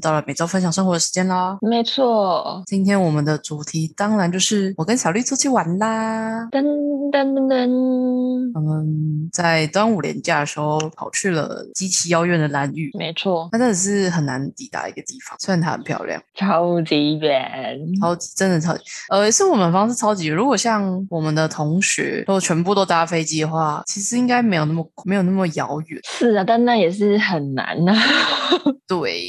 到了每周分享生活的时间啦。没错，今天我们的主题当然就是我跟小绿出去玩啦。噔噔噔噔，我们在端午连假的时候跑去了极其遥远的蓝屿，没错，它真的是很难抵达一个地方，虽然它很漂亮，超级远，超级真的超级，呃，是我们方式超级远。如果像我们的同学都全部都搭飞机的话，其实应该没有那么没有那么遥远。是啊，但那也是很难呐、对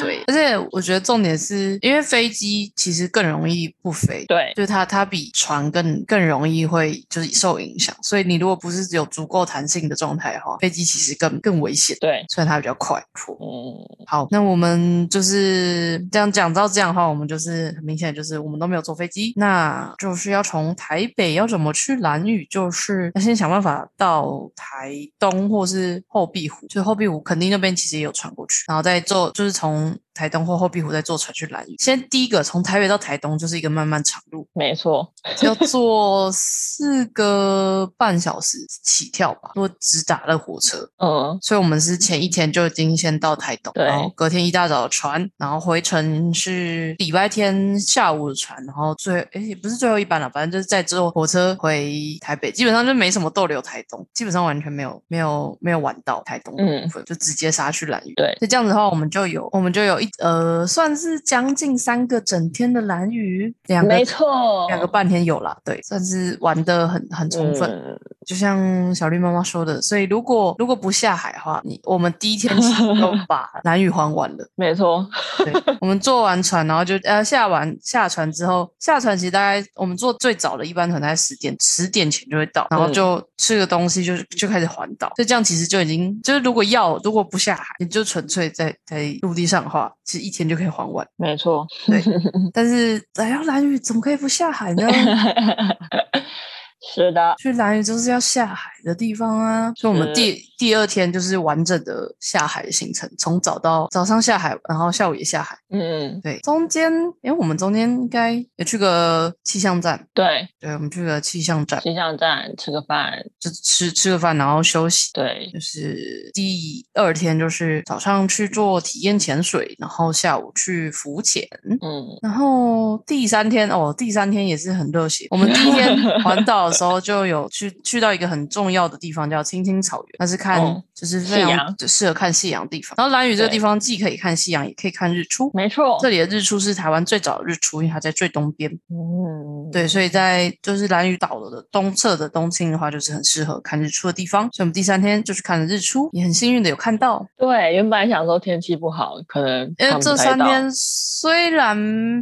对，而且我觉得重点是因为飞机其实更容易不飞，对，就是它它比船更更容易会就是受影响，所以你如果不是有足够弹性的状态的话，飞机其实更更危险。对，虽然它比较快，错。嗯，好，那我们就是这样讲到这样的话，我们就是很明显就是我们都没有坐飞机，那就是要从台北要怎么去兰屿，就是要先想办法到台东或是后壁湖，就后壁湖肯定那边其实也有船过去，然后再坐就是从从台东或后壁湖再坐船去兰屿。先第一个从台北到台东就是一个漫漫长路，没错，要坐四个半小时起跳吧，如果直达的火车。嗯，所以我们是前一天就已经先到台东，然后隔天一大早的船，然后回程是礼拜天下午的船，然后最哎也不是最后一班了，反正就是再坐火车回台北，基本上就没什么逗留台东，基本上完全没有没有没有玩到台东的部分，就直接杀去兰屿。对。所以这样子的话，我们就有我们就有一呃算是将近三个整天的蓝雨，两个没错，两个半天有啦，对，算是玩的很很充分。嗯就像小绿妈妈说的，所以如果如果不下海的话，你我们第一天都 把蓝雨还完了。没错，对，我们坐完船，然后就呃下完下船之后，下船其实大概我们坐最早的一班船大概十点十点前就会到，然后就吃个东西就就开始环岛，所以这样其实就已经就是如果要如果不下海，你就纯粹在在陆地上的话，其实一天就可以还完。没错，对，但是来到蓝雨怎么可以不下海呢？是的，去兰屿就是要下海的地方啊，所以我们第第二天就是完整的下海的行程，从早到早上下海，然后下午也下海。嗯，对，中间因为我们中间应该也去个气象站，对，对，我们去个气象站，气象站吃个饭，就吃吃个饭，然后休息。对，就是第二天就是早上去做体验潜水，然后下午去浮潜，嗯，然后第三天哦，第三天也是很热血。我们第一天 环岛的时候就有去去到一个很重要的地方，叫青青草原，那是看、哦就是非常适合看夕阳的地方。然后蓝屿这个地方既可以看夕阳，也可以看日出。没错，这里的日出是台湾最早的日出，因为它在最东边。嗯，对，所以在就是蓝屿岛的东侧的东青的话，就是很适合看日出的地方。所以我们第三天就去看了日出，也很幸运的有看到。对，原本想说天气不好，可能因为这三天虽然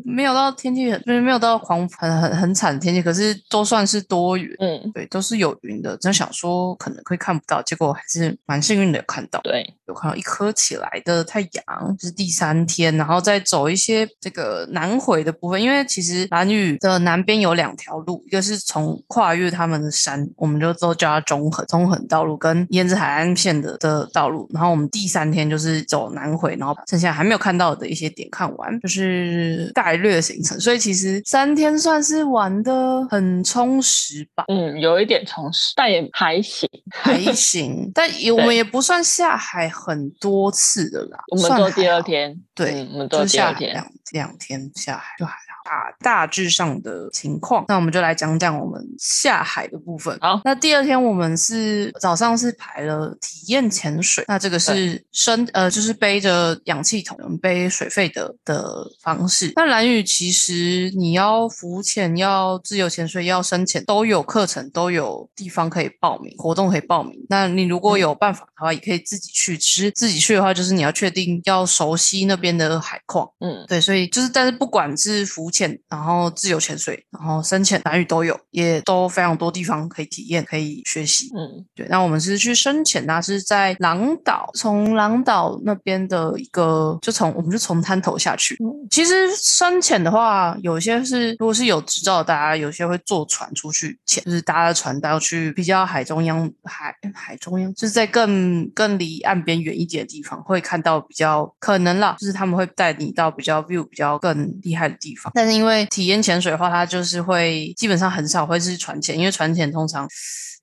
没有到天气很，就是没有到狂很很很惨的天气，可是都算是多云。嗯，对，都是有云的。真想说可能会看不到，结果还是蛮幸运的有看到，对，有看到一颗起来的太阳，就是第三天，然后再走一些这个南回的部分，因为其实兰屿的南边有两条路，一个是从跨越他们的山，我们就都叫它中横中横道路跟胭脂海岸线的的道路，然后我们第三天就是走南回，然后剩下还没有看到的一些点看完，就是概略行程，所以其实三天算是玩的很充实吧。嗯，有一点充实，但也还行。还行，但也 我们也不算下海很多次的啦。我们算做第，二天，对，嗯我们就是做第二天，两两天下海就还好。大大致上的情况，那我们就来讲讲我们下海的部分。好那第二天我们是早上是排了体验潜水，那这个是深呃就是背着氧气筒背水肺的的方式。那蓝屿其实你要浮潜、要自由潜水、要深潜都有课程，都有地方可以报名，活动可以报名。那你如果有办法的话，也可以自己去。其实自己去的话，就是你要确定要熟悉那边的海况。嗯，对，所以就是，但是不管是浮潜，然后自由潜水，然后深潜、蓝屿都有，也都非常多地方可以体验、可以学习。嗯，对，那我们是去深潜，那是在狼岛，从狼岛那边的一个，就从我们就从滩头下去。嗯其实深潜的话，有些是如果是有执照的，大家有些会坐船出去潜，就是搭着船到去比较海中央海海中央，就是在更更更离岸边远一点的地方，会看到比较可能啦，就是他们会带你到比较 view 比较更厉害的地方。但是因为体验潜水的话，它就是会基本上很少会是船潜，因为船潜通常。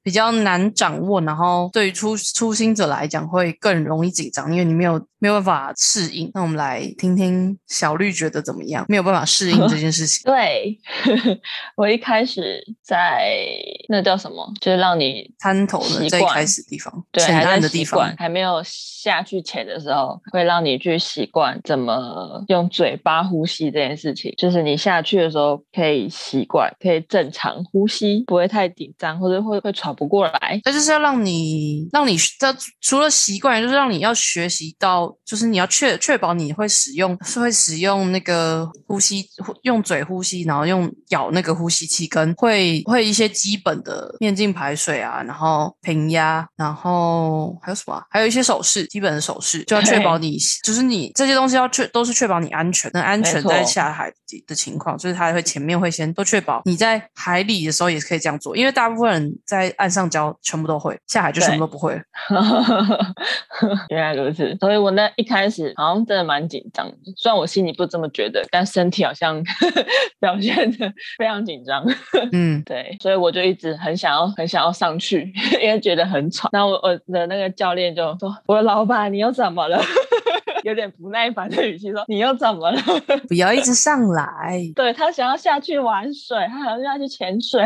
比较难掌握，然后对于初初心者来讲会更容易紧张，因为你没有没有办法适应。那我们来听听小绿觉得怎么样？没有办法适应这件事情。对 我一开始在那叫什么，就是让你参头的最开始的地方，对浅还在习岸的地方惯，，还没有下去潜的时候，会让你去习惯怎么用嘴巴呼吸这件事情。就是你下去的时候可以习惯，可以正常呼吸，不会太紧张，或者会会喘不过来。那就是要让你让你这除了习惯，就是让你要学习到，就是你要确确保你会使用是会使用那个呼吸，用嘴呼吸，然后用咬那个呼吸器，跟会会一些基本的面镜排水啊，然后平压，然后还有什么啊、还有一些手势，基本的手势，就要确保你 就是你这些东西要确都是确保你安全，能安全在下海的情况，就是他会前面会先都确保你在海里的时候也是可以这样做，因为大部分人在岸上教全部都会，下海就什么都不会。原来如此，所以我那一开始好像真的蛮紧张，虽然我心里不这么觉得，但身体好像表现的非常紧张。嗯，对，所以我就一直很想要，很想要上去，因为觉得很喘。那我我的那个教练就说：“我的老板，你又怎么了？”有点不耐烦的语气说：“你又怎么了？”不要一直上来。对他想要下去玩水，他想要下去潜水，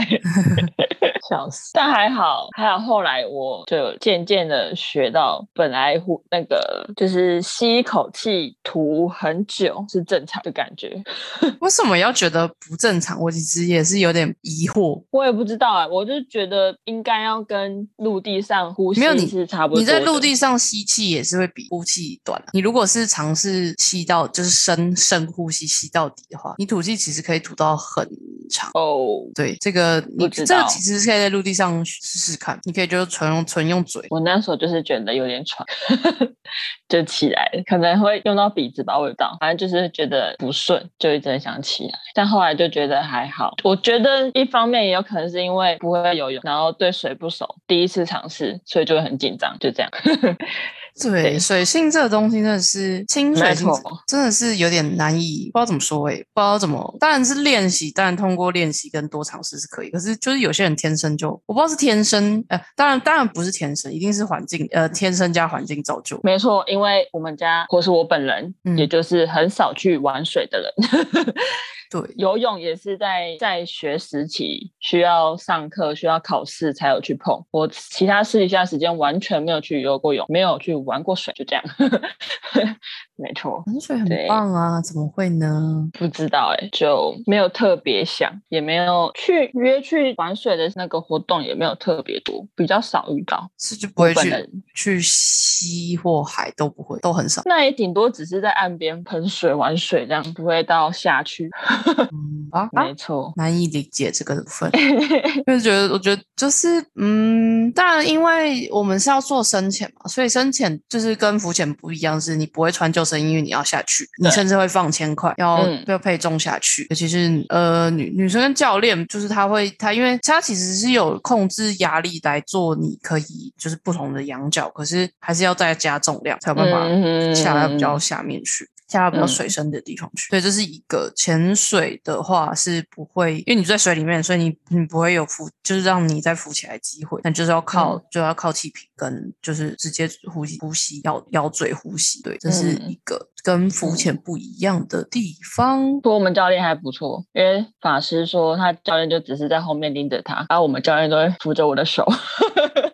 笑死。但还好，还好后来我就渐渐的学到，本来呼那个就是吸一口气吐很久是正常的感觉。为什么要觉得不正常？我其实也是有点疑惑。我也不知道哎、我就觉得应该要跟陆地上呼吸没有你是差不多的。你在陆地上吸气也是会比呼气短、啊。你如果是尝试吸到就是深深呼吸吸到底的话，你吐气其实可以吐到很长。哦，对，这个你不知道这个其实是可在陆地上试试看，你可以就是纯用纯用嘴。我那时候就是觉得有点喘，就起来，可能会用到鼻子吧，我也不知道，反正就是觉得不顺，就一直想起来。但后来就觉得还好，我觉得一方面也有可能是因为不会游泳，然后对水不熟，第一次尝试，所以就会很紧张，就这样。对，水性这个东西真的是清水性，真的是有点难以不知道怎么说诶、不知道怎么，当然是练习，当然通过练习跟多尝试是可以，可是就是有些人天生就我不知道是天生，呃，当然当然不是天生，一定是环境，呃，天生加环境造就。没错，因为我们家或是我本人，嗯也就是很少去玩水的人。对，游泳也是在在学时期需要上课、需要考试才有去碰。我其他私底下时间完全没有去游过泳，没有去玩过水，就这样。没错，玩水很棒啊，怎么会呢？不知道哎、就没有特别想，也没有去约去玩水的那个活动，也没有特别多，比较少遇到。是就不会去去溪或海都不会，都很少。那也顶多只是在岸边喷水玩水这样，不会到下去。嗯啊啊没错，难以理解这个部分，就是觉得，我觉得就是，嗯，当然，因为我们是要做深潜嘛，所以深潜就是跟浮潜不一样，是你不会穿救生衣，因为你要下去，你甚至会放铅块，要、嗯要配重下去，尤其是呃女女生跟教练，就是他会他，因为他其实是有控制压力来做，你可以就是不同的仰角，可是还是要再加重量才有办法嗯下来比较下面去。下到比较嗯。水深的地方去，对，这是一个潜水的话是不会，因为你在水里面，所以你你不会有浮，就是让你再浮起来机会，那就是要靠、嗯。就要靠气瓶跟就是直接呼吸呼吸咬咬嘴呼吸，对，这是嗯。一个跟浮潜不一样的地方。不过我们教练还不错，因为法师说他教练就只是在后面拎着他，然后我们教练都会扶着我的手。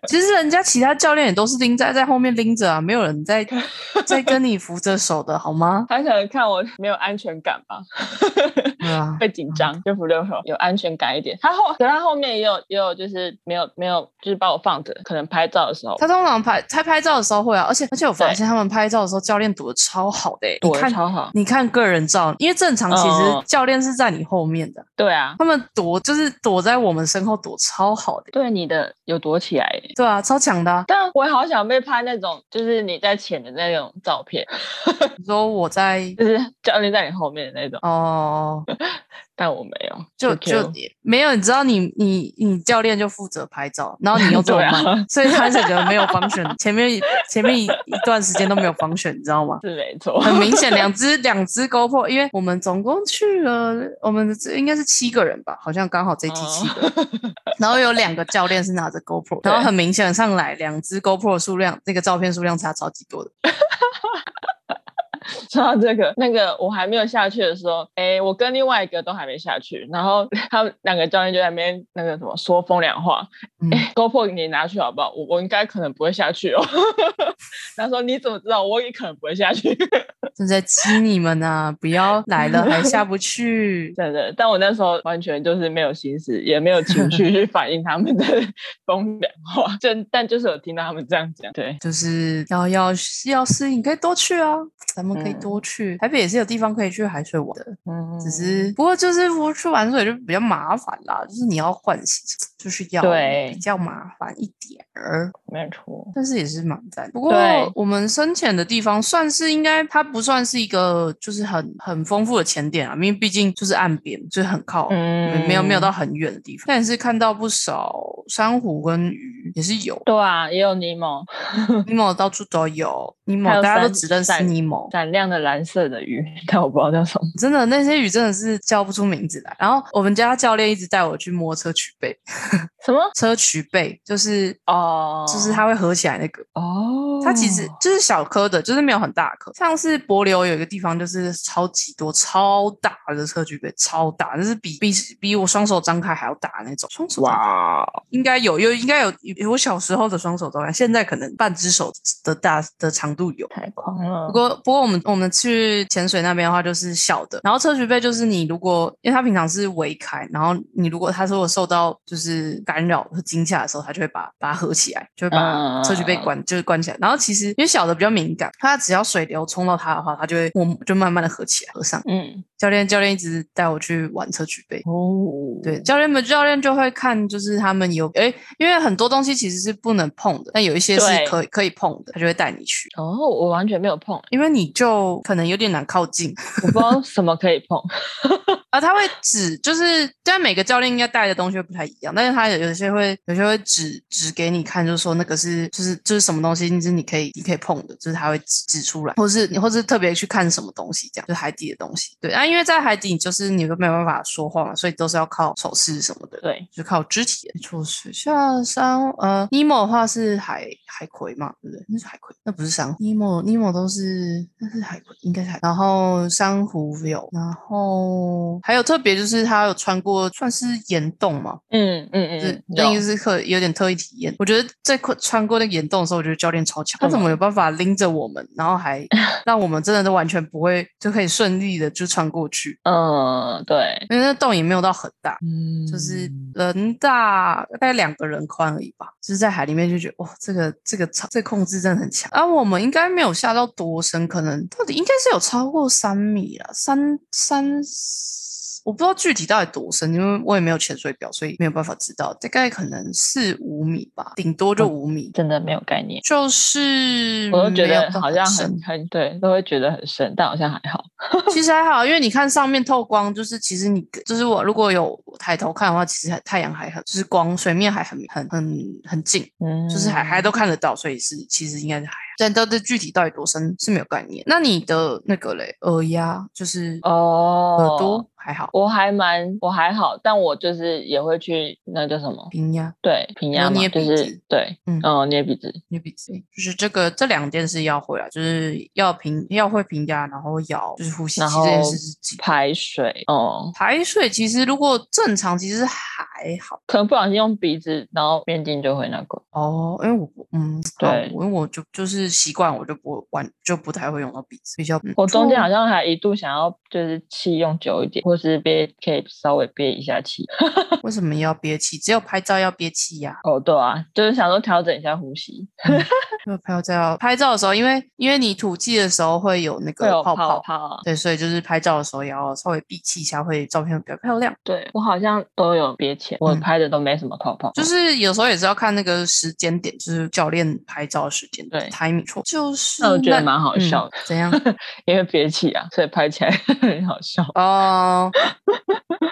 其实人家其他教练也都是拎在在后面拎着啊，没有人在 在跟你扶着手的好吗？他可能看我没有安全感吧，会紧张，就扶着手有安全感一点。他后，可他后面也有也有就是没有没有就是把我放着，可能拍照的时候他通常拍他拍照的时候会啊，而且而且我发现他们拍照的时候，教练躲的超好的、欸，你躲得看超好。你看个人照，因为正常其实嗯教练是在你后面的，对啊，他们躲就是躲在我们身后躲超好的、对你的有躲起来耶。对啊，超强的、啊。但我好想被拍那种，就是你在潜的那种照片，你说我在就是教练在你后面的那种。哦，但我没有，就就没有。你知道你，你你教练就负责拍照，然后你又这么对啊慢，所以他整个没有方选，前面前面一一段时间都没有方选，你知道吗？是没错，很明显，两只两只 GoPro，因为我们总共去了，我们这应该是七个人吧，好像刚好这一梯七个 然后有两个教练是拿着 GoPro，然后很明显上来两只 GoPro 数量，那个照片数量差超级多的。说到这个，那个我还没有下去的时候，哎，我跟另外一个都还没下去，然后 他们两个教练就在那边那个什么说风凉话，，GoPro 你拿去好不好？我我应该可能不会下去哦。他说你怎么知道？我也可能不会下去。正在激你们呢、不要来了还下不去。真的，但我那时候完全就是没有心思，也没有情绪去反映他们的风凉话，就但就是有听到他们这样讲，对，就是要要要适应，可以多去啊，咱们可以嗯多去。台北也是有地方可以去海水玩的，嗯，只是不过就是我去玩水就比较麻烦啦，就是你要换洗，就是要对比较麻烦一点儿。没错，但是也是蛮赞。不过我们深潜的地方算是应该，它不算是一个就是很很丰富的潜点啊，因为毕竟就是岸边，就是很靠，嗯没有没有到很远的地方。但也是看到不少珊瑚跟鱼，也是有。对啊，也有尼莫，尼莫到处都有，尼莫大家都只认识尼莫，闪亮的蓝色的鱼，但我不知道叫什么。真的那些鱼真的是叫不出名字来。然后我们家教练一直带我去摸车曲贝，什么？车曲贝就是哦，就是它会合起来那个。哦，它其实就是小颗的，就是没有很大颗。像是柏流有一个地方，就是超级多、超大的车磲贝，超大，就是比比比我双手张开还要大的那种。哇，应该有有应该有有我小时候的双手张开，现在可能半只手的大的长度有。太狂了不。过不过我们我们去潜水那边的话就是小的，然后车曲杯就是你如果因为它平常是围开，然后你如果它如果受到就是干扰和惊吓的时候，它就会把把它合起来，就会把车曲杯关、就是关起来。然后其实因为小的比较敏感，它只要水流冲到它的话，它就会我就慢慢的合起来合上。嗯，教练教练一直带我去玩车举杯。哦，对，教练们教练就会看，就是他们有诶，因为很多东西其实是不能碰的，但有一些是可以可以碰的，他就会带你去。哦，我完全没有碰，因为你就可能有点难靠近我不知道什么可以碰。啊，他会指，就是但每个教练应该带的东西会不太一样，但是他有有些会有些会指指给你看，就是说那个是就是就是什么东西，就是你可以你可以碰的，就是他会指指出来，或是你或是特别去看什么东西，这样就是海底的东西。对啊，因为在海底就是你都没有办法说话嘛，所以都是要靠手势什么的。对，就靠肢体。没错，水下珊呃，尼莫的话是海海葵嘛，对不对？那是海葵，那不是珊瑚。尼莫尼莫都是那是海葵，应该是海。然后珊瑚有，然后还有特别就是它有穿过算是岩洞嘛，嗯嗯是嗯，那个有是特有点特异体验。我觉得在穿穿过那个岩洞的时候，我觉得教练超强，他怎么有办法拎着我们，然后还 让我们真的都完全不会就可以顺利的就穿过去，嗯，对，因为那洞也没有到很大。嗯就是人大大概两个人宽而已吧，就是在海里面就觉得哇，这个这个超这个控制真的很强。啊、我们应该没有下到多深，可能到底应该是有超过三米了，三三。我不知道具体到底多深，因为我也没有潜水表，所以没有办法知道。大概可能四五米吧，顶多就五米，真的没有概念。就是我都觉得好像很很对，都会觉得很深，但好像还好。其实还好，因为你看上面透光，就是其实你就是我如果有抬头看的话，其实太阳还很就是光水面还很很很很近，嗯，就是还还都看得到，所以是其实应该是海洋。但到底具体到底多深是没有概念。那你的那个嘞，耳压就是哦，耳朵还好，我还蛮我还好，但我就是也会去那叫什么？平压、对，平压嘛，捏就是鼻子对，嗯嗯，捏鼻子，捏鼻子，就是这个这两件事要会啊，就是要平要会平压，然后咬就是呼吸，然后排水，哦，排水其实如果正常其实还好。可能不小心用鼻子，然后面镜就会那个。哦，因为我不嗯对因为我就就是习惯，我就不玩就不太会用到鼻子，比较我中间好像像还一度想要就是气用久一点，或是憋可以稍微憋一下气。为什么要憋气？只有拍照要憋气呀、哦，对啊，就是想说调整一下呼吸，因为拍照拍照的时候，因为因为你吐气的时候会有那个泡泡，泡啊。对，所以就是拍照的时候也要稍微闭气一下，会照片会比较漂亮。对我好像都有憋气，我嗯拍的都没什么泡泡。就是有时候也是要看那个时间点，就是教练拍照的时间对，timing 错，就是那我觉得蛮好笑的嗯怎样？因为憋气啊，所以拍起来 很好笑。哦，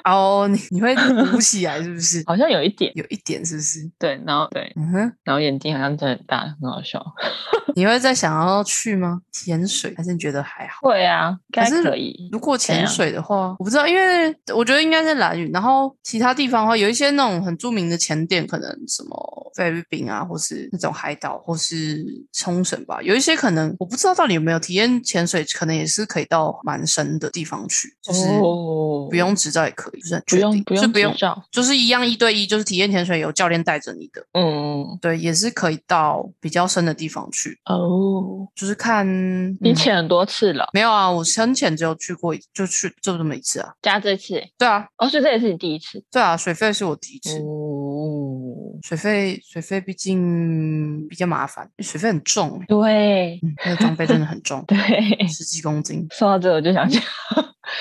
哦，你你会鼓起来是不是？好像有一点，有一点是不是？对，然后对，嗯哼，然后眼睛好像真的很大，很好笑。你会再想要去吗？潜水还是你觉得还好？会啊，该可是可以。如果潜水的话，我不知道，因为我觉得应该在蓝屿，然后其他地方的话，有一些那种很著名的潜点，可能什么菲律宾啊，或是那种海岛，或是冲绳吧，有一些可能我不知道到底有没有体验潜水，可能也是可以到蛮深的地方去，就是哦不用执照也可以，就是很不，用不用是不用执，照，就是一样一对一，就是体验潜水有教练带着你的，嗯，对，也是可以到比较深的地方去，哦，就是看嗯你潜很多次了，没有啊，我深潜只有去过一，就去就这么一次啊。加这次，对啊，哦，所以这也是你第一次。对啊，水费是我第一次。哦，水费水费毕竟比较麻烦，水费很重、欸，对嗯，那个装备真的很重，对，十几公斤。说到这我就想起，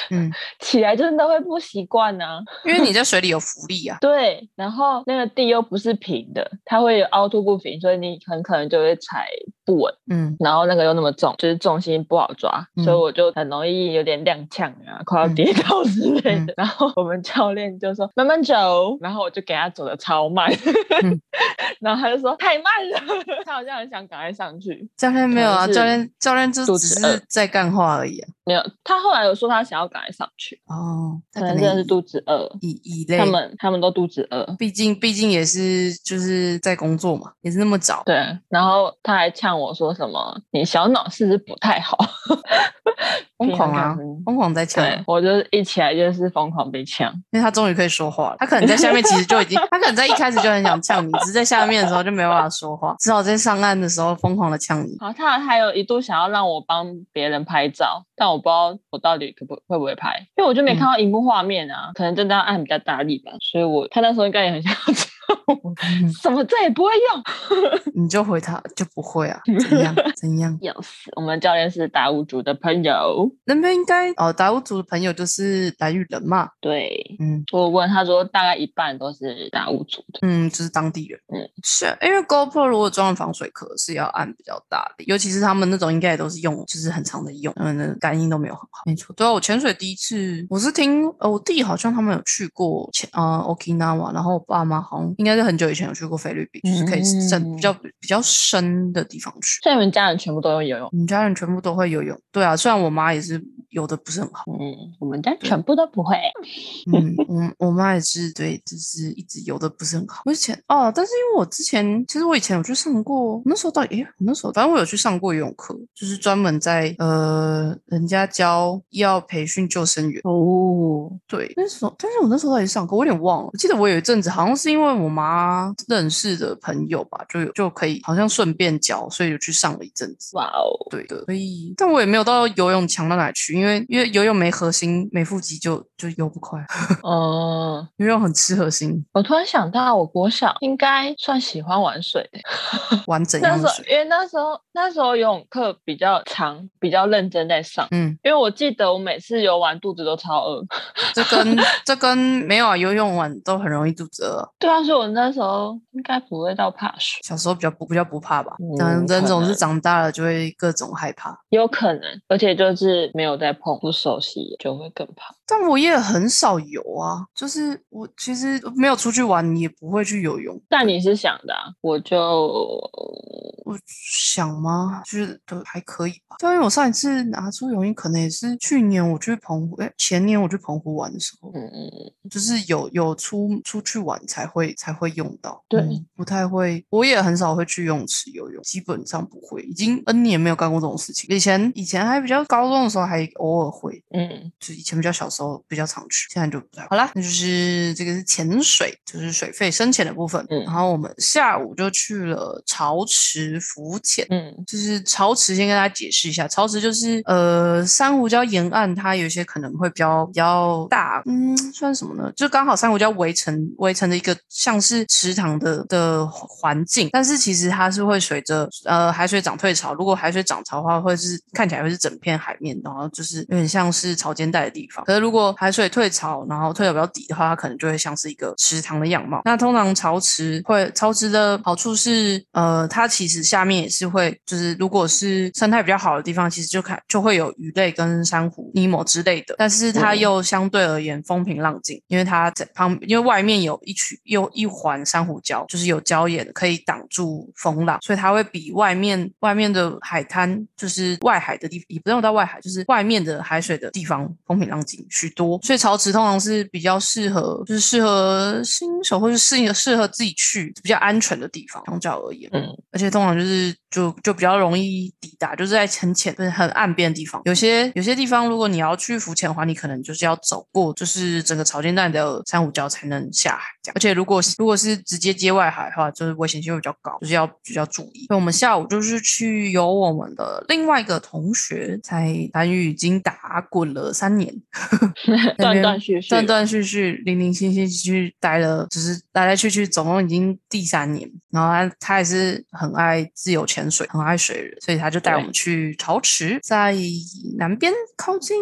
嗯，起来真的会不习惯呢。因为你在水里有浮力啊。对，然后那个地又不是平的，它会有凹凸不平，所以你很可能就会踩不稳。嗯，然后那个又那么重，就是重心不好抓，嗯所以我就很容易有点踉跄啊，快要嗯跌倒之类嗯的。然后我们教练就说慢慢走，然后我就给他走的超慢，嗯 然后他就说太慢了，他好像很想赶快上去。教练没有啊，教练教练就肚只是在干话而已啊。没有，他后来有说他想要赶快上去，哦，可他能真的是肚子饿，以以类他，们他们都肚子饿。毕竟毕竟也是就是在工作嘛，也是那么早。对，然后他还呛我说什么：“你小脑是不是不太好？”疯狂啊疯狂在呛啊，对，我就一起来就是疯狂被呛。因为他终于可以说话了。他可能在下面其实就已经，他可能在一开始就很想呛你，只是在下面的时候就没办法说话，只好在上岸的时候疯狂的呛你。好，他还有一度想要让我帮别人拍照，但我不知道我到底可不会不会拍，因为我就没看到荧幕画面啊，可能真的要按比较大力吧，所以我他那时候应该也很想 什么这也不会用，你就回他就不会啊？怎样？怎样？要死！我们教练是达悟族的朋友，那边应该哦，达悟族的朋友就是蓝屿人嘛，对嗯我问他说大概一半都是达悟族的，嗯，就是当地人，嗯，是因为 GoPro 如果装了防水壳是要按比较大的，尤其是他们那种应该也都是用就是很长的用，他们的感应都没有很好。没错，对啊，我潜水第一次我是听呃我弟好像他们有去过潜呃 Okinawa，然后我爸妈好像应该是很久以前有去过菲律宾，就是可以深比较比较深的地方去。所以你们家人全部都会游泳。我们家人全部都会游泳，对啊，虽然我妈也是游的不是很好，嗯，我们家全部都不会。嗯，我我妈也是对，就是一直游的不是很好。我以前哦，但是因为我之前其实我以前有去上过，那时候到底诶，我那时候反正我有去上过游泳课，就是专门在呃人家教要培训救生员。哦，对，那时候但是我那时候到底上课，我有点忘了。我记得我有一阵子好像是因为我妈认识的朋友吧，就有就可以好像顺便教，所以就去上了一阵子。哇哦，对的，所以但我也没有到游泳强到哪去，因为因为游泳没核心没腹肌就就游不快，嗯，游泳很吃核心，我突然想到，我国小应该算喜欢玩水的。玩怎那时候，样的水？因为那时候那时候游泳课比较长，比较认真在上。嗯，因为我记得我每次游完肚子都超饿。这跟这跟没有啊，游泳完都很容易肚子饿。对啊，所以我那时候应该不会到怕水，小时候比较不比较不怕吧，嗯但人总是长大了就会各种害怕。有可能，而且就是没有在碰，不熟悉就会更怕。但我也很少游啊，就是我其实没有出去玩，也不会去游泳。但你是想的、啊，我就我想吗？就是都还可以吧。但因为我上一次拿出泳衣，可能也是去年我去澎湖，哎，前年我去澎湖玩的时候，嗯嗯，就是有有出出去玩才会才会用到。对嗯不太会，我也很少会去游泳池游泳，基本上不会，已经 N 年没有干过这种事情。以前以前还比较高中的时候还偶尔会，嗯，就以前比较小时候比较常去，现在就不太好啦。那就是这个是潜水，就是水费深浅的部分。嗯然后我们下午就去了潮池浮潜。嗯就是潮池，先跟大家解释一下，潮池就是呃珊瑚礁沿岸，它有一些可能会比较比较大，嗯，算什么呢？就刚好珊瑚礁围成围成的一个像是池塘的的环境，但是其实它是会随着呃海水涨退潮，如果海水涨潮的话，会是看起来会是整片海面，然后就是有点像是潮间带的地方。可是如果海水退潮，然后退的比较底的话，它可能就会像是一个池塘的样貌。那通常潮池会潮池的好处是，呃，它其实下面也是会，就是如果是生态比较好的地方，其实就看就会有鱼类跟珊瑚、泥膜之类的。但是它又相对而言风平浪静，因为它在旁，因为外面有一群又一环珊瑚礁，就是有礁岩可以挡住风浪，所以它会比外面外面的海滩，就是外海的地，也不用到外海，就是外面的海水的地方风平浪静许多。所以潮池通常是比较适合，就是适合新手或是适应适合自己去比较安全的地方，相较而言，嗯，而且通常就是就就比较容易抵达，就是在很浅、就是很岸边的地方。有些有些地方，如果你要去浮潜的话，你可能就是要走过，就是整个潮间带的珊瑚礁才能下海。这样，而且如果如果是直接接外海的话，就是危险性会比较高，就是要比较注意。那我们下午就是去由我们的另外一个同学，在蓝屿已经打滚了三年，断断续续，断断续续、零零星星去待了，只是来来去去，总共已经第三年。然后他他也是很爱自由潜水，很爱水人，所以他就带我们去潮池，在南边靠近，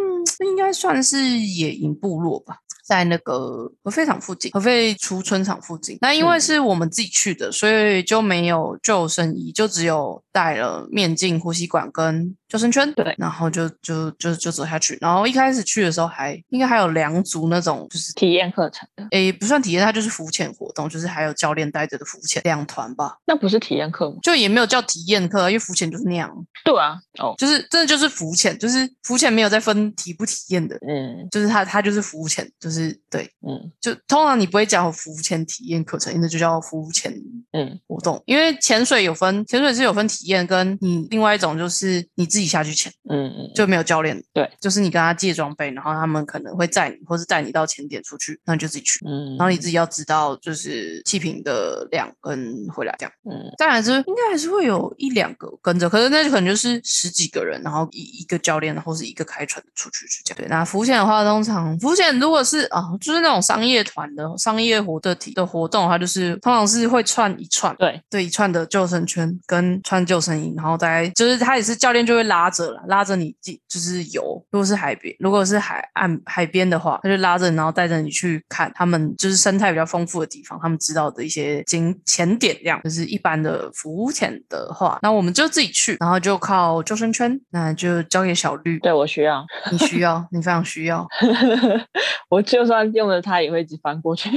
应该算是野营部落吧。在那个核废厂附近，核废储存厂附近。那因为是我们自己去的，所以就没有救生衣，就只有带了面镜、呼吸管跟救生圈。对然后就就就就走下去。然后一开始去的时候还应该还有两组那种就是。体验课程的，诶，不算体验，它就是浮潜活动，就是还有教练带着的浮潜两团吧，那不是体验课吗？就也没有叫体验课，因为浮潜就是那样，对啊，哦，就是真的就是浮潜，就是浮潜没有在分体不体验的，嗯就是它它就是浮潜，就是对，嗯就通常你不会讲浮潜体验课程，那就叫浮潜嗯活动。因为潜水有分，潜水是有分体验，跟你另外一种就是你自己下去潜，嗯嗯，就没有教练。对，就是你跟他借装备，然后他们可能会载你，或是带你到潜点出去，那你就自己去。嗯，然后你自己要知道，就是气瓶的量跟回来这样。嗯当然是应该还是会有一两个跟着，可是那就可能就是十几个人，然后一一个教练，然后是一个开船的出去去这样。对，那浮潜的话，通常浮潜如果是啊，就是那种商业团的商业活的体的活动的话，就是通常是会串一串，对，对一串的救生圈跟穿救生衣，然后大概就是他也是教练就会拉着了，拉着你进就是游。如果是海边，如果是海岸海边的话，他就拉着你，然后带着你去看他们就是生态比较丰富的地方，他们知道的一些景潜点，这样就是一般的浮潜的话，那我们就自己去，然后就靠救生圈，那就交给小绿，对我需要，你需要，你非常需要。我就算用了它也会一直翻过去。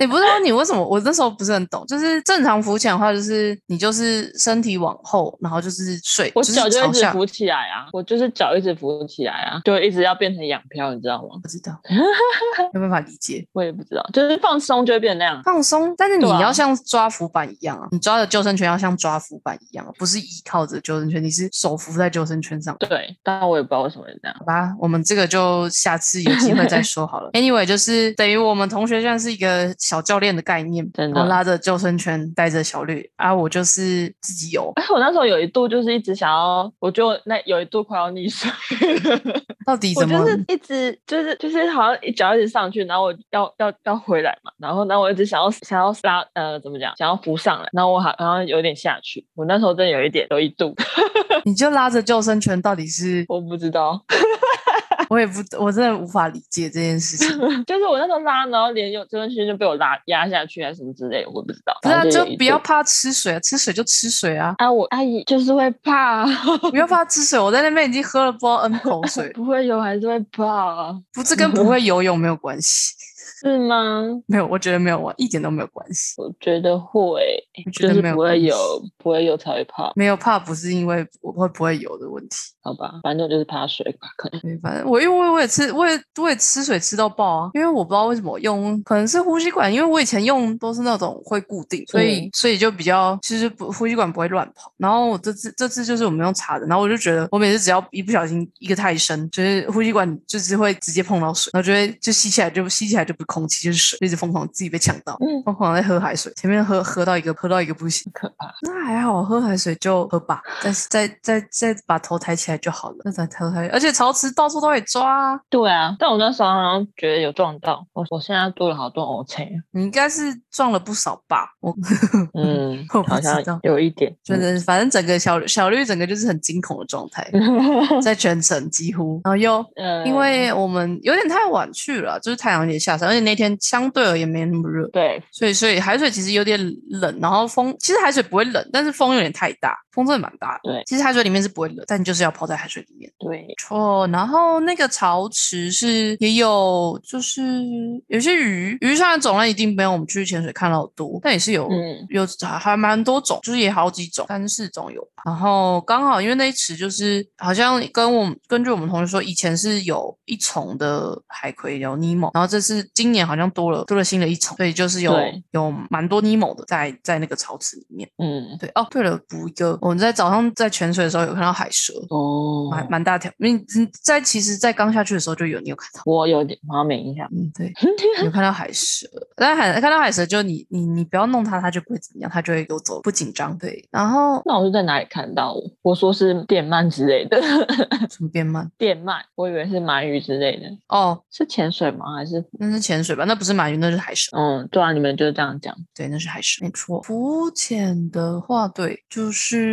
你不知道你为什么？我那时候不是很懂，就是正常浮潜的话，就是你就是身体往后，然后就是睡，我就是脚就一。直浮起来啊，我就是脚一直浮起来啊，就一直要变成仰漂，你知道吗？不知道，没办法理解我也不知道，就是放松就会变那样。放松，但是你要像抓浮板一样啊，你抓的救生圈要像抓浮板一样，不是依靠着救生圈，你是手扶在救生圈上。对，当然我也不知道为什么会这样。好吧，我们这个就下次有机会再说好了。Anyway，就是等于我们同学像是一个小教练的概念，真的然后拉着救生圈，带着小绿啊，我就是自己游。哎，我那时候有一度就是一直想要，我就那有一度快要溺水，到底怎么？我就是一直就是就是好像一脚一直上去，然后我要要要回来嘛，然后那我一直想要想要拉呃怎么讲，想要浮上来，然后我好好像有点下去，我那时候真的有一点有一度，你就拉着救生圈，到底是我不知道，我也不，我真的无法理解这件事情。就是我那时候拉，然后连有这段时间就被我拉压下去还是什么之类的，我不知道。不是啊，就不要怕吃水啊，吃水就吃水啊，啊，我阿姨就是会怕，不要怕吃水。我在那边已经喝了不知道 N 口水，不会游还是会怕，啊不是跟不会游泳没有关系，是吗？没有，我觉得没有，一点都没有关系。我觉得会，我觉得没有不会有，不会有才会怕，没有怕，不是因为我会不会有的问题。好吧，反正就是怕水吧，可能。对，反正我因为我也吃，我也我也吃水吃到爆啊！因为我不知道为什么用，可能是呼吸管，因为我以前用都是那种会固定，所以、嗯所以就比较其实不呼吸管不会乱跑。然后我这次这次就是我们用插的，然后我就觉得我每次只要一不小心一个太深，就是呼吸管就是会直接碰到水，然后就会就吸起来就吸起来就不空气就是水，一直疯狂自己被呛到，嗯。疯狂在喝海水，前面喝喝到一个喝到一个不行，可怕。那还好，喝海水就喝吧，再再再再把头抬起来就好了，那再头抬，而且潮池到处都可以抓啊，对啊，但我那时候好像觉得有撞到，我我现在多了好多 O C，你应该是撞了不少吧？我嗯 好像有一点，觉得反正整个小小绿整个就是很惊恐的状态，嗯 在全程几乎，然后又呃因为我们有点太晚去了，就是太阳有点下山，而且那天相对而言没那么热，对，所以所以海水其实有点冷，然后风其实海水不会冷，但是风有点太大，风真的蛮大的。对其实海水里面是不会冷，但你就是要泡在海水里面。对，错，然后那个潮池是也有，就是有些鱼，鱼上的种类一定没有我们去潜水看到的多，但也是有、嗯有还还蛮多种，就是也好几种，三四种有吧。然后刚好因为那一池就是好像跟我们根据我们同学说，以前是有一重的海葵有尼莫，然后这次今年好像多了多了新的一重，所以就是有有蛮多尼莫的在在那个潮池里面。嗯，对哦，对了，补一个，我们在早上在潜水的时候有看到海蛇，哦，蛮蛮大条。你你在其实，在刚下去的时候就有，你有看到？我有点好像没印象，嗯，对，有看到海蛇。但海看到海蛇，就你你你不要弄它，它就不会怎么样，它就会游走，不紧张。对，然后那我是在哪里看到？我说是电鳗之类的，什么电鳗？电鳗，我以为是鳗鱼之类的，哦，是潜水吗？还是？那是潜水吧？那不是鳗鱼，那是海蛇。嗯，对啊，你们就是这样讲，对，那是海蛇，没错。浮潜的话，对，就是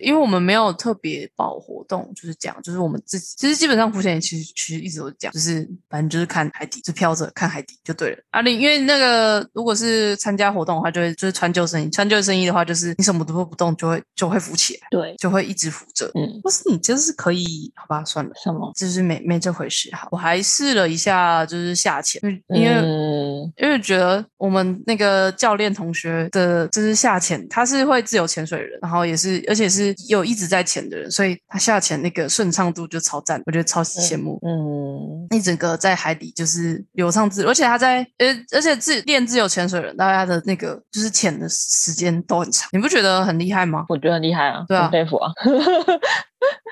因为我们没有特别报活动，就是这样，就是我们自己，其实基本上浮潜其实其实一直都是这样，就是反正就是看海底，就飘着看海底就对了。啊，你因为那个如果是参加活动的话，就会就是穿救生衣，穿救生衣的话，就是你什么都不动，就会就会浮起来，对，就会一直浮着。嗯，或是你就是可以，好吧，算了。什么？就是没没这回事哈，我还试了一下，就是下潜，因为因为嗯，因为觉得我们那个教练同学的，就是下潜，他是会自由潜水人，然后也是，而且是有一直在潜的人，所以他下潜那个顺畅度就超赞，我觉得超级羡慕。嗯，一整个在海底就是流畅自如，而且他在呃，而且自练自由潜水人，大家的那个就是潜的时间都很长，你不觉得很厉害吗？我觉得很厉害啊，对啊很佩服啊，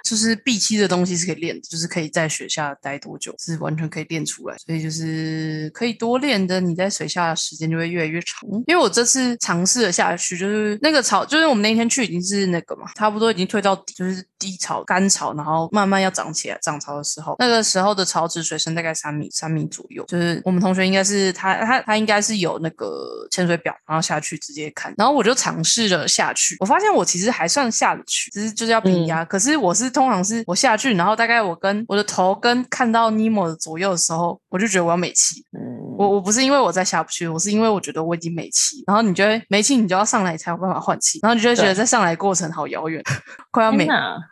就是闭期的东西是可以练的，就是可以在水下待多久是完全可以练出来，所以就是可以多练的，你在水下的时间就会越来越长。因为我这次尝试了下去，就是那个潮，就是我们那天去已经是那个嘛，差不多已经退到底，就是低潮、干潮，然后慢慢要涨起来，涨潮的时候，那个时候的潮值水深大概三米、三米左右。就是我们同学应该是他他他应该是有那个潜水表，然后下去直接看，然后我就尝试了下去，我发现我其实还算下得去，只是就是要平压，可是我是通常是我下去，然后大概我跟我的头跟看到尼莫的左右的时候，我就觉得我要美气，嗯，我我不是因为我在下不去，我是因为我觉得我已经没气，然后你就会没气，你就要上来才有办法换气，然后你就会觉得对。在上来过程好遥远，快要没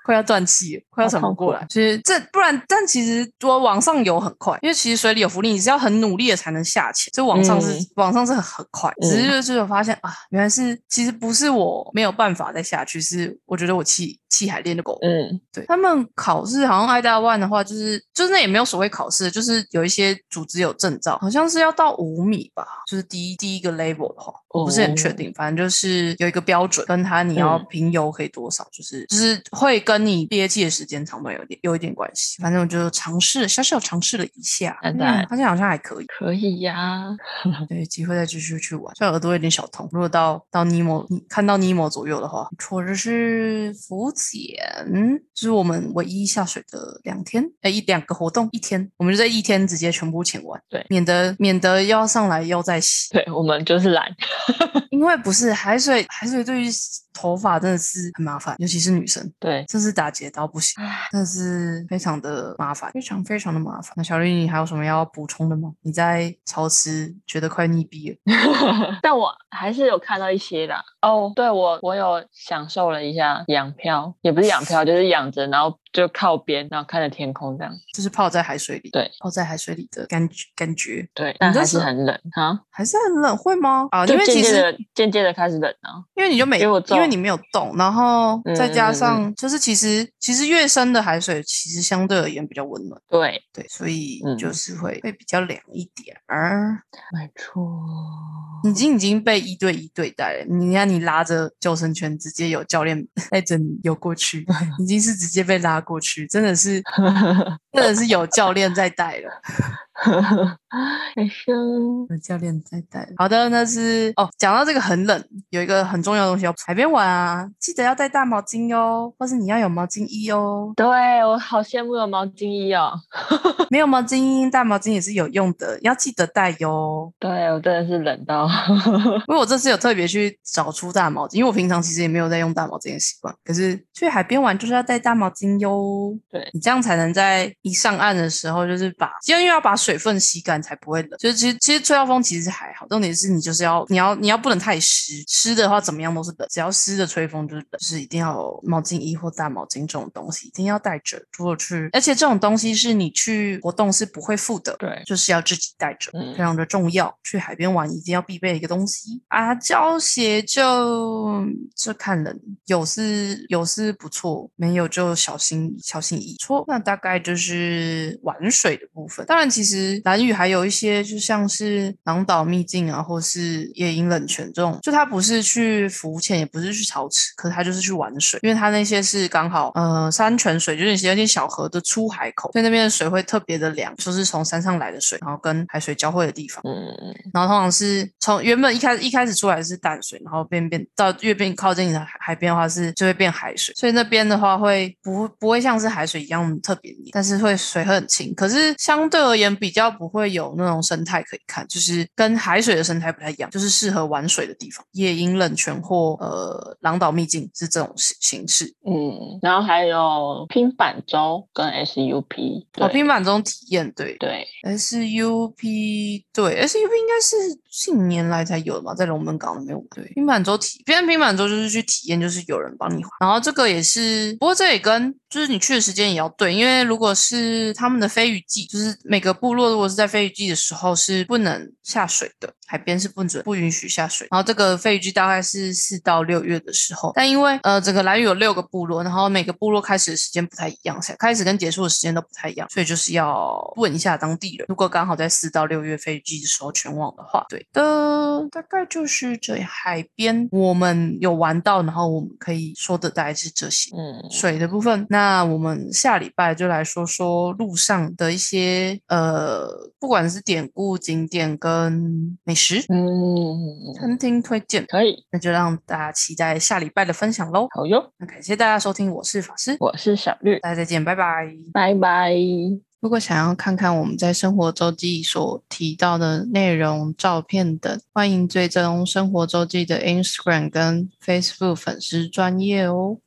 快要断气，快要喘不过来。其实这不然，但其实我往上游很快，因为其实水里有浮力，你是要很努力的才能下潜，就往上是、嗯往上是很很快。嗯只是就是有发现啊，原来是其实不是我没有办法再下去，是我觉得我气气还练得够。嗯，对他们考试，好像 i d a One 的话，就是就是那也没有所谓考试，就是有一些组织有证照，好像是要到五米吧，就是第一第一个 level 的话，我不是很确定，反正就是有一个标准，跟他你要嗯平游可以多少，就是就是会跟你毕业季的时间长短有点有一点关系。反正我就尝试了小小尝试了一下，嗯发现好像还可以。可以呀，对，机会再继续去玩。虽然耳朵有点小痛，如果到到尼莫，你看到尼莫左右的话，或者是浮潜，就是我们唯一下水的两天，哎，一两个活动，一天，我们就在一天直接全部潜完，对免得免得要上来又再洗，对我们就是懒，因为不是海水，海水对于头发真的是很麻烦，尤其是女生。对，真是打结到不行，真的是非常的麻烦，非常非常的麻烦。那小绿，你还有什么要补充的吗？你在超市觉得快溺毙了？但我还是有看到一些啦。哦，对我我有享受了一下仰漂，也不是仰漂，就是仰着，然后就靠边，然后看着天空这样。就是泡在海水里，对，泡在海水里的感觉，感觉对，但还是是很冷啊，还是很冷，会吗？啊，因就为其实渐渐的开始冷啊。因为你就没，因为因为你没有动，然后再加上就是其实其实越深的海水其实相对而言比较温暖，对，对，所以嗯就是会会比较凉一点儿。没错。已经已经被一对一对待了，你看你拉着救生圈，直接有教练带着你游过去，已经是直接被拉过去，真的是真的是有教练在带了。害羞。有教练在带。好的，那是哦。讲到这个很冷，有一个很重要的东西要海边玩啊，记得要带大毛巾哟，或是你要有毛巾衣哦。对我好羡慕有毛巾衣哦，没有毛巾衣，大毛巾也是有用的，要记得带哟。对我真的是冷到，因为我这次有特别去找出大毛巾，因为我平常其实也没有在用大毛巾的习惯，可是去海边玩就是要带大毛巾哟。对你这样才能在一上岸的时候，就是把，因为要把水分吸干才不会冷。就是其实其实吹到风其实还好，重点是你就是要你要你要不能太湿，湿的话怎么样都是冷，只要湿的吹风就是冷，就是一定要有毛巾衣或大毛巾这种东西一定要带着。如果去，而且这种东西是你去活动是不会付的，对就是要自己带着，嗯非常的重要。去海边玩一定要必备一个东西啊，胶鞋就就看人，有是有是不错，没有就小心小心翼翼。错，那大概就是玩水的部分。当然，其实蓝屿还有一些，就像是狼岛秘境啊，或是夜莺冷泉这种，就它不是去浮潜，也不是去潮池，可是它就是去玩水，因为它那些是刚好呃山泉水，就是有点小河的出海口，所以那边的水会特别的凉，就是从山上来的水，然后跟海水交汇的地方。嗯，然后通常是从原本一开始一开始出来是淡水，然后变变到越变靠近你的海海边的话是就会变海水，所以那边的话会不不会像是海水一样特别黏，但是会水会很清，可是相对而言比较不会有那种生态可以看，就是跟海水的生态不太一样，就是适合玩水的地方，夜莺冷泉或呃狼岛秘境是这种形形式。嗯，然后还有拼板舟跟 SUP，哦，平板舟体验对。对，SUP 对 SUP 应该是近年来才有的嘛，在龙门港那边有。对，平板舟体，别人平板舟就是去体验，就是有人帮你划。然后这个也是，不过这也跟就是你去的时间也要对，因为如果是他们的飞鱼季，就是每个部落如果是在飞鱼季的时候是不能下水的，海边是不准不允许下水。然后这个飞鱼季大概是四到六月的时候，但因为呃整个蓝屿有六个部落，然后每个部落开始的时间不太一样，开始跟结束的时间都不太一样，所以就是要问一下当地人，如果刚好在四到六月飞鱼季的时候全网的话，对的，大概就是这。海边我们有玩到，然后我们可以说的大概是这些。嗯，水的部分，那我们下礼拜就来说说路上的一些呃，不管是典故、景点跟美食、嗯，餐厅推荐，可以，那就让大家期待下礼拜的分享喽。好哟，那感谢大家收听，我是法师，我是小绿，大家再见，拜拜。拜拜。如果想要看看我们在生活周记所提到的内容、照片等，欢迎追踪生活周记的 Instagram 跟 Facebook 粉丝专业哦。